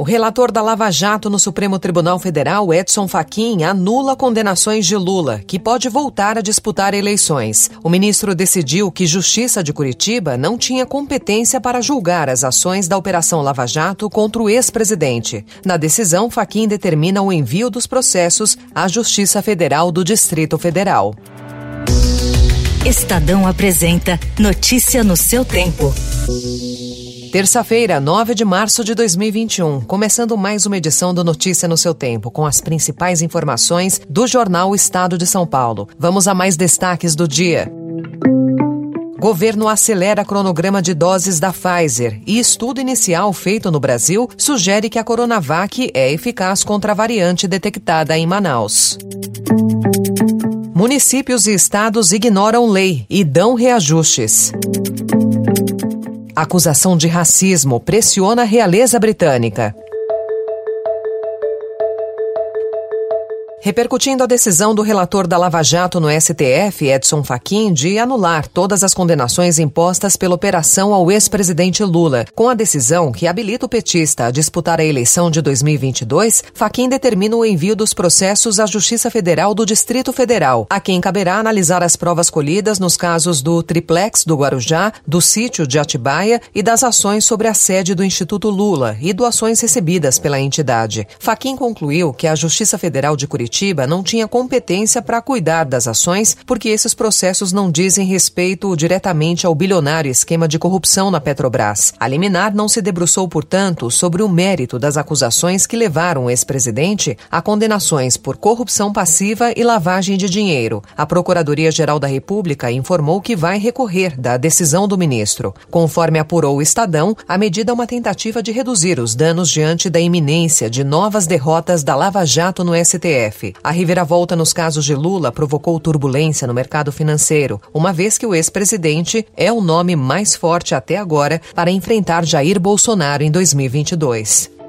O relator da Lava Jato no Supremo Tribunal Federal, Edson Fachin, anula condenações de Lula, que pode voltar a disputar eleições. O ministro decidiu que Justiça de Curitiba não tinha competência para julgar as ações da Operação Lava Jato contra o ex-presidente. Na decisão, Fachin determina o envio dos processos à Justiça Federal do Distrito Federal. Estadão apresenta Notícia no seu tempo. Terça-feira, 9 de março de 2021, começando mais uma edição do Notícia no seu tempo, com as principais informações do jornal Estado de São Paulo. Vamos a mais destaques do dia. Governo acelera cronograma de doses da Pfizer e estudo inicial feito no Brasil sugere que a Coronavac é eficaz contra a variante detectada em Manaus. Municípios e estados ignoram lei e dão reajustes. Acusação de racismo pressiona a realeza britânica. Repercutindo a decisão do relator da Lava Jato no STF, Edson Fachin, de anular todas as condenações impostas pela operação ao ex-presidente Lula. Com a decisão que habilita o petista a disputar a eleição de 2022, Fachin determina o envio dos processos à Justiça Federal do Distrito Federal, a quem caberá analisar as provas colhidas nos casos do triplex do Guarujá, do sítio de Atibaia e das ações sobre a sede do Instituto Lula e doações recebidas pela entidade. Fachin concluiu que a Justiça Federal de Curitiba Curitiba não tinha competência para cuidar das ações porque esses processos não dizem respeito diretamente ao bilionário esquema de corrupção na Petrobras. A liminar não se debruçou, portanto, sobre o mérito das acusações que levaram o ex-presidente a condenações por corrupção passiva e lavagem de dinheiro. A Procuradoria-Geral da República informou que vai recorrer da decisão do ministro. Conforme apurou o Estadão, a medida é uma tentativa de reduzir os danos diante da iminência de novas derrotas da Lava Jato no STF. A reviravolta nos casos de Lula provocou turbulência no mercado financeiro, uma vez que o ex-presidente é o nome mais forte até agora para enfrentar Jair Bolsonaro em 2022.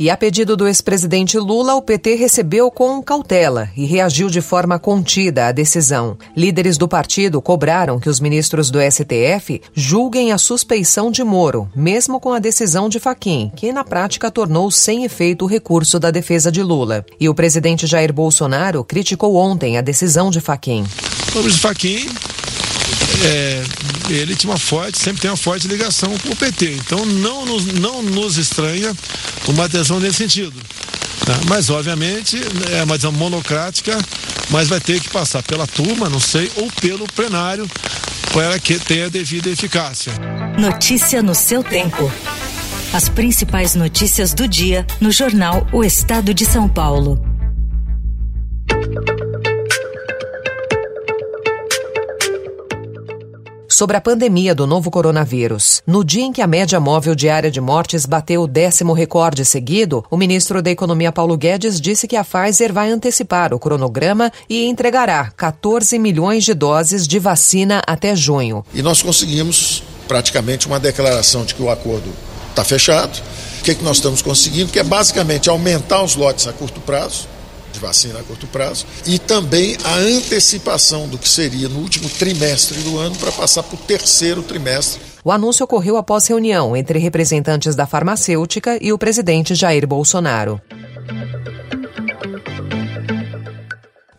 E a pedido do ex-presidente Lula, o PT recebeu com cautela e reagiu de forma contida à decisão. Líderes do partido cobraram que os ministros do STF julguem a suspeição de Moro, mesmo com a decisão de Faquim, que na prática tornou sem efeito o recurso da defesa de Lula. E o presidente Jair Bolsonaro criticou ontem a decisão de Faquim. Vamos Faquim é, ele tinha uma forte, sempre tem uma forte ligação com o PT. Então não nos, não nos estranha uma adesão nesse sentido. Tá? Mas, obviamente, é uma adesão monocrática, mas vai ter que passar pela turma, não sei, ou pelo plenário, para que tenha a devida eficácia. Notícia no seu tempo. As principais notícias do dia no jornal O Estado de São Paulo. Sobre a pandemia do novo coronavírus. No dia em que a média móvel diária de mortes bateu o décimo recorde seguido, o ministro da Economia Paulo Guedes disse que a Pfizer vai antecipar o cronograma e entregará 14 milhões de doses de vacina até junho. E nós conseguimos praticamente uma declaração de que o acordo está fechado. O que, é que nós estamos conseguindo? Que é basicamente aumentar os lotes a curto prazo vacina a curto prazo e também a antecipação do que seria no último trimestre do ano para passar para o terceiro trimestre. O anúncio ocorreu após reunião entre representantes da farmacêutica e o presidente Jair Bolsonaro.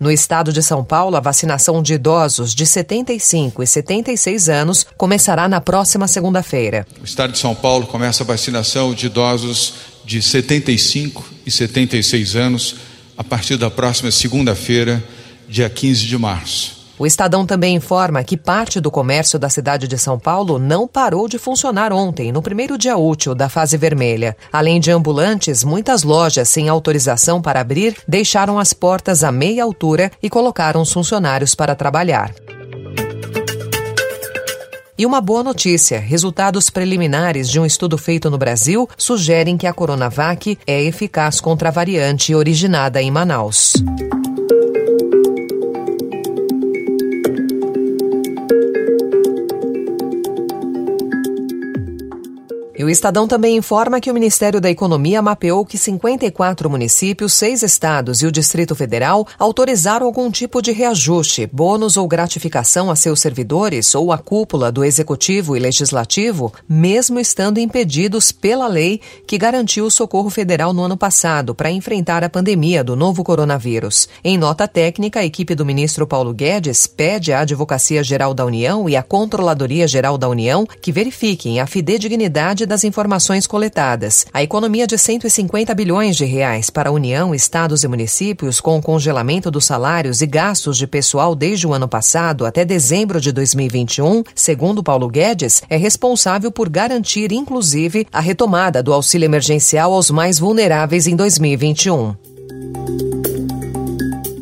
No estado de São Paulo, a vacinação de idosos de 75 e 76 anos começará na próxima segunda-feira. O estado de São Paulo começa a vacinação de idosos de 75 e 76 anos a partir da próxima segunda-feira, dia 15 de março. O Estadão também informa que parte do comércio da cidade de São Paulo não parou de funcionar ontem, no primeiro dia útil da fase vermelha. Além de ambulantes, muitas lojas sem autorização para abrir deixaram as portas a meia altura e colocaram os funcionários para trabalhar. E uma boa notícia: resultados preliminares de um estudo feito no Brasil sugerem que a Coronavac é eficaz contra a variante originada em Manaus. Estadão também informa que o Ministério da Economia mapeou que 54 municípios, seis estados e o Distrito Federal autorizaram algum tipo de reajuste, bônus ou gratificação a seus servidores ou a cúpula do Executivo e Legislativo, mesmo estando impedidos pela lei que garantiu o socorro federal no ano passado para enfrentar a pandemia do novo coronavírus. Em nota técnica, a equipe do ministro Paulo Guedes pede à Advocacia Geral da União e à Controladoria Geral da União que verifiquem a fidedignidade das informações coletadas. A economia de 150 bilhões de reais para a União, estados e municípios com o congelamento dos salários e gastos de pessoal desde o ano passado até dezembro de 2021, segundo Paulo Guedes, é responsável por garantir inclusive a retomada do auxílio emergencial aos mais vulneráveis em 2021.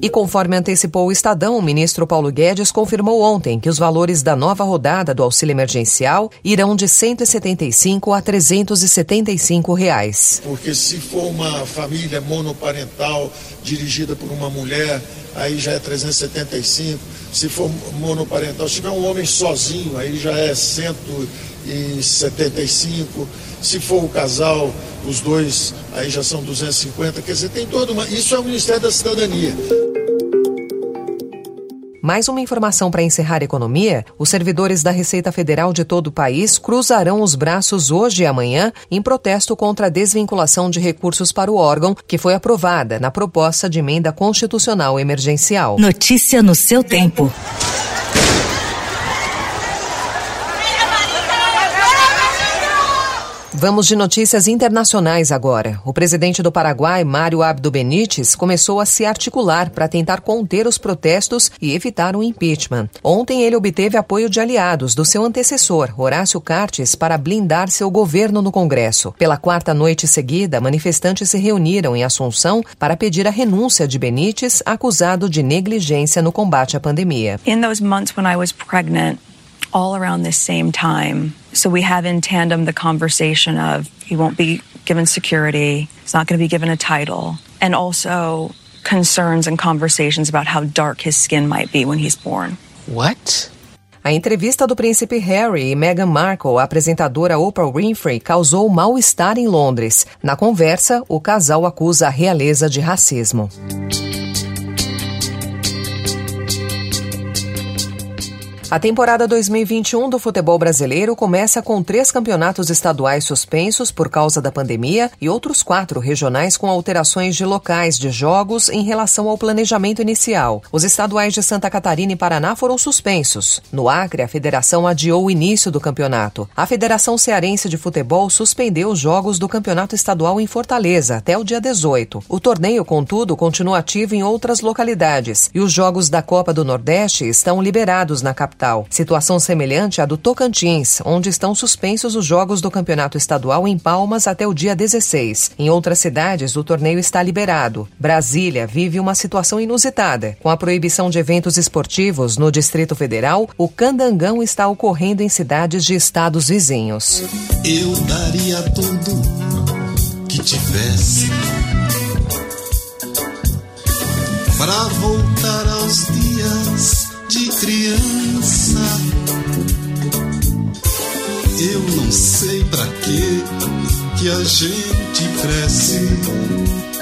E conforme antecipou o Estadão, o ministro Paulo Guedes confirmou ontem que os valores da nova rodada do auxílio emergencial irão de 175 a 375 reais. Porque se for uma família monoparental dirigida por uma mulher, aí já é 375. Se for monoparental, se tiver um homem sozinho, aí já é 175. Se for o casal, os dois, aí já são 250. Quer dizer, tem toda uma. Isso é o Ministério da Cidadania. Mais uma informação para encerrar a economia: os servidores da Receita Federal de todo o país cruzarão os braços hoje e amanhã em protesto contra a desvinculação de recursos para o órgão, que foi aprovada na proposta de emenda constitucional emergencial. Notícia no seu tempo. Vamos de notícias internacionais agora. O presidente do Paraguai, Mário Abdo Benítez, começou a se articular para tentar conter os protestos e evitar um impeachment. Ontem ele obteve apoio de aliados do seu antecessor, Horácio Cartes, para blindar seu governo no Congresso. Pela quarta noite seguida, manifestantes se reuniram em Assunção para pedir a renúncia de Benítez, acusado de negligência no combate à pandemia. In those months when I was pregnant, all around this same time. So we have in tandem the conversation of he won't be given security, he's not going to be given a title, and also concerns and conversations about how dark his skin might be when he's born. What? A entrevista do príncipe Harry e Meghan Markle à apresentadora Oprah Winfrey causou mal-estar em Londres. Na conversa, o casal acusa a realeza de racismo. A temporada 2021 do futebol brasileiro começa com três campeonatos estaduais suspensos por causa da pandemia e outros quatro regionais com alterações de locais de jogos em relação ao planejamento inicial. Os estaduais de Santa Catarina e Paraná foram suspensos. No Acre, a federação adiou o início do campeonato. A Federação Cearense de Futebol suspendeu os jogos do campeonato estadual em Fortaleza até o dia 18. O torneio, contudo, continua ativo em outras localidades e os jogos da Copa do Nordeste estão liberados na capital capital. Situação semelhante à do Tocantins, onde estão suspensos os jogos do campeonato estadual em Palmas até o dia 16. Em outras cidades, o torneio está liberado. Brasília vive uma situação inusitada. Com a proibição de eventos esportivos no Distrito Federal, o candangão está ocorrendo em cidades de estados vizinhos. Eu daria tudo que tivesse para voltar aos dias de criança. Eu não sei para que que a gente cresce.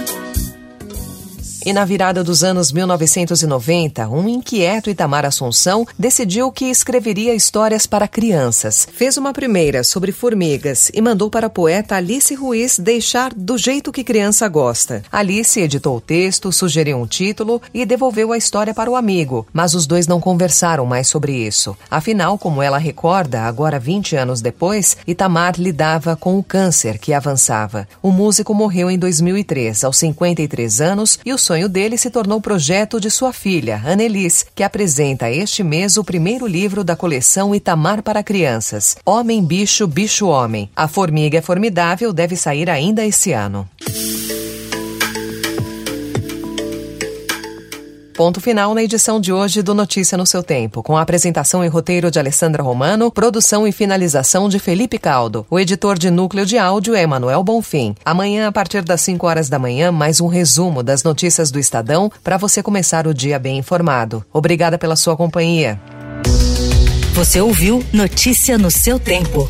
E na virada dos anos 1990, um inquieto Itamar Assunção decidiu que escreveria histórias para crianças. Fez uma primeira sobre formigas e mandou para a poeta Alice Ruiz deixar do jeito que criança gosta. Alice editou o texto, sugeriu um título e devolveu a história para o amigo, mas os dois não conversaram mais sobre isso. Afinal, como ela recorda, agora 20 anos depois, Itamar lidava com o câncer que avançava. O músico morreu em 2003, aos 53 anos, e o sonho sonho dele se tornou projeto de sua filha, Annelise, que apresenta este mês o primeiro livro da coleção Itamar para Crianças, Homem, Bicho, Bicho, Homem. A Formiga é Formidável deve sair ainda esse ano. Ponto final na edição de hoje do Notícia no seu Tempo, com a apresentação e roteiro de Alessandra Romano, produção e finalização de Felipe Caldo. O editor de núcleo de áudio é Emanuel Bonfim. Amanhã, a partir das 5 horas da manhã, mais um resumo das notícias do Estadão para você começar o dia bem informado. Obrigada pela sua companhia. Você ouviu Notícia no seu tempo.